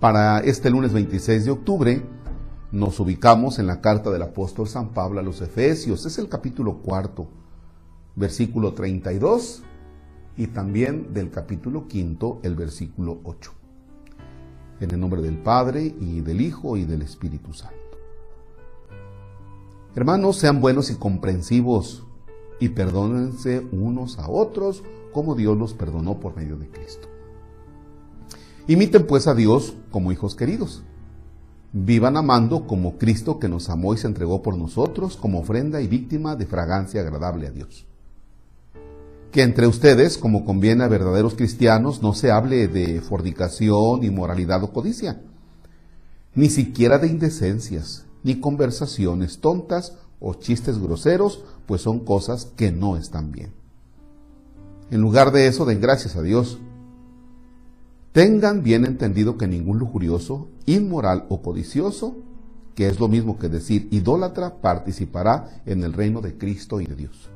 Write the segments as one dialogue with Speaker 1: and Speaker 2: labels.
Speaker 1: Para este lunes 26 de octubre nos ubicamos en la carta del apóstol San Pablo a los Efesios. Es el capítulo cuarto, versículo 32 y también del capítulo quinto, el versículo 8. En el nombre del Padre y del Hijo y del Espíritu Santo. Hermanos, sean buenos y comprensivos y perdónense unos a otros como Dios los perdonó por medio de Cristo. Imiten pues a Dios como hijos queridos. Vivan amando como Cristo que nos amó y se entregó por nosotros como ofrenda y víctima de fragancia agradable a Dios. Que entre ustedes, como conviene a verdaderos cristianos, no se hable de fornicación, inmoralidad o codicia, ni siquiera de indecencias, ni conversaciones tontas o chistes groseros, pues son cosas que no están bien. En lugar de eso, den gracias a Dios Tengan bien entendido que ningún lujurioso, inmoral o codicioso, que es lo mismo que decir idólatra, participará en el reino de Cristo y de Dios.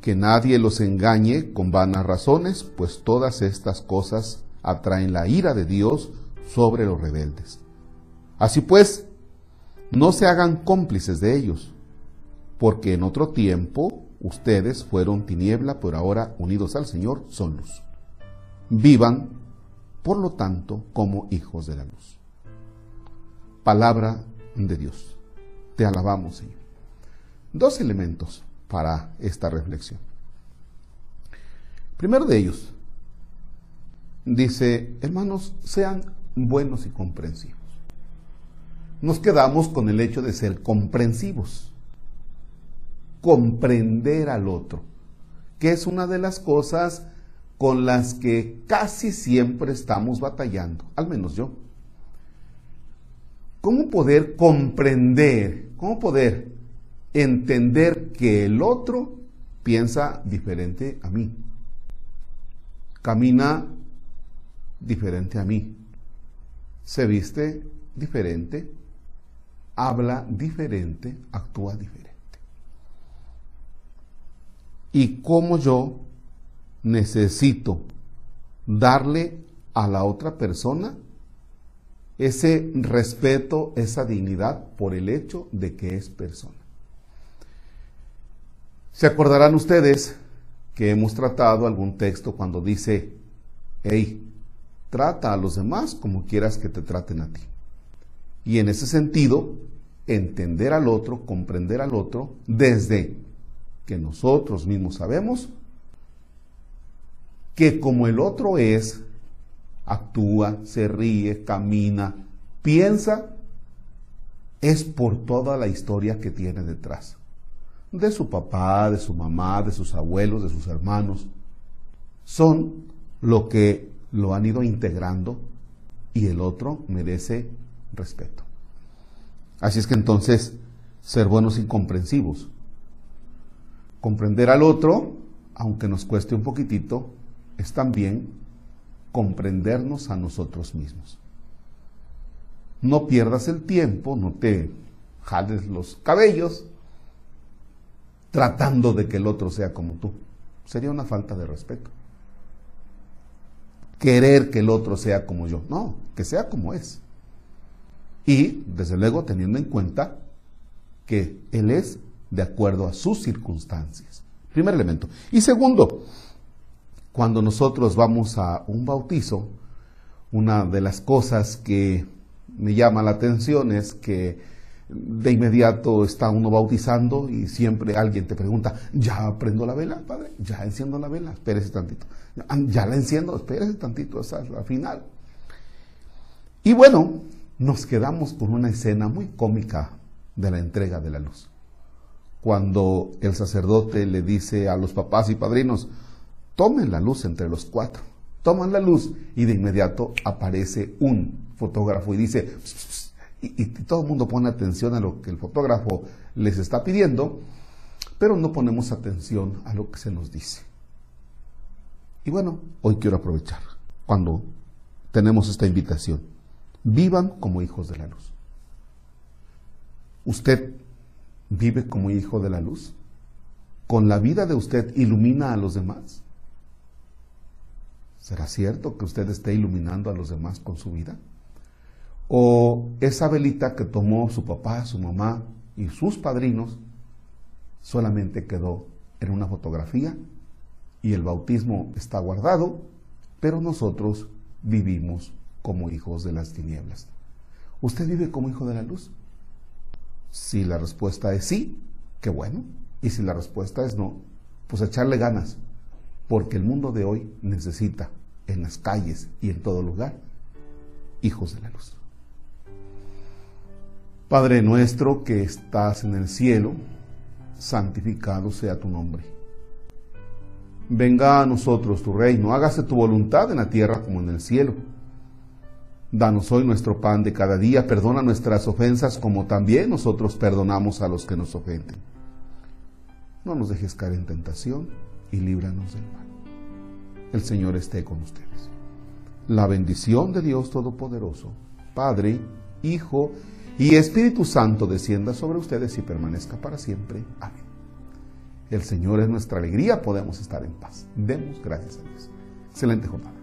Speaker 1: Que nadie los engañe con vanas razones, pues todas estas cosas atraen la ira de Dios sobre los rebeldes. Así pues, no se hagan cómplices de ellos, porque en otro tiempo ustedes fueron tiniebla, pero ahora unidos al Señor son luz vivan, por lo tanto, como hijos de la luz. Palabra de Dios. Te alabamos, Señor. Dos elementos para esta reflexión. Primero de ellos, dice, hermanos, sean buenos y comprensivos. Nos quedamos con el hecho de ser comprensivos, comprender al otro, que es una de las cosas con las que casi siempre estamos batallando, al menos yo. ¿Cómo poder comprender, cómo poder entender que el otro piensa diferente a mí? Camina diferente a mí, se viste diferente, habla diferente, actúa diferente. Y cómo yo necesito darle a la otra persona ese respeto, esa dignidad por el hecho de que es persona. Se acordarán ustedes que hemos tratado algún texto cuando dice, hey, trata a los demás como quieras que te traten a ti. Y en ese sentido, entender al otro, comprender al otro, desde que nosotros mismos sabemos que como el otro es, actúa, se ríe, camina, piensa, es por toda la historia que tiene detrás. De su papá, de su mamá, de sus abuelos, de sus hermanos. Son lo que lo han ido integrando y el otro merece respeto. Así es que entonces, ser buenos y comprensivos. Comprender al otro, aunque nos cueste un poquitito, es también comprendernos a nosotros mismos. No pierdas el tiempo, no te jales los cabellos tratando de que el otro sea como tú. Sería una falta de respeto. Querer que el otro sea como yo. No, que sea como es. Y, desde luego, teniendo en cuenta que Él es de acuerdo a sus circunstancias. Primer elemento. Y segundo, cuando nosotros vamos a un bautizo, una de las cosas que me llama la atención es que de inmediato está uno bautizando y siempre alguien te pregunta, ¿ya prendo la vela, padre? ¿Ya enciendo la vela? Espérese tantito. ¿Ya la enciendo? Espérese tantito, es la final. Y bueno, nos quedamos con una escena muy cómica de la entrega de la luz. Cuando el sacerdote le dice a los papás y padrinos, tomen la luz entre los cuatro. Toman la luz y de inmediato aparece un fotógrafo y dice, y, todo el mundo pone atención a lo que el fotógrafo les está pidiendo, pero no ponemos atención a lo que se nos dice. Y bueno, hoy quiero aprovechar cuando tenemos esta invitación. Vivan como hijos de la luz. ¿Usted vive como hijo de la luz? ¿Con la vida de usted ilumina a los demás? ¿Será cierto que usted esté iluminando a los demás con su vida? ¿O esa velita que tomó su papá, su mamá y sus padrinos solamente quedó en una fotografía y el bautismo está guardado, pero nosotros vivimos como hijos de las tinieblas? ¿Usted vive como hijo de la luz? Si la respuesta es sí, qué bueno. Y si la respuesta es no, pues echarle ganas, porque el mundo de hoy necesita en las calles y en todo lugar hijos de la luz. Padre nuestro que estás en el cielo, santificado sea tu nombre. Venga a nosotros tu reino, hágase tu voluntad en la tierra como en el cielo. Danos hoy nuestro pan de cada día, perdona nuestras ofensas como también nosotros perdonamos a los que nos ofenden. No nos dejes caer en tentación y líbranos del mal. El Señor esté con ustedes. La bendición de Dios Todopoderoso, Padre, Hijo y Espíritu Santo descienda sobre ustedes y permanezca para siempre. Amén. El Señor es nuestra alegría, podemos estar en paz. Demos gracias a Dios. Excelente jornada.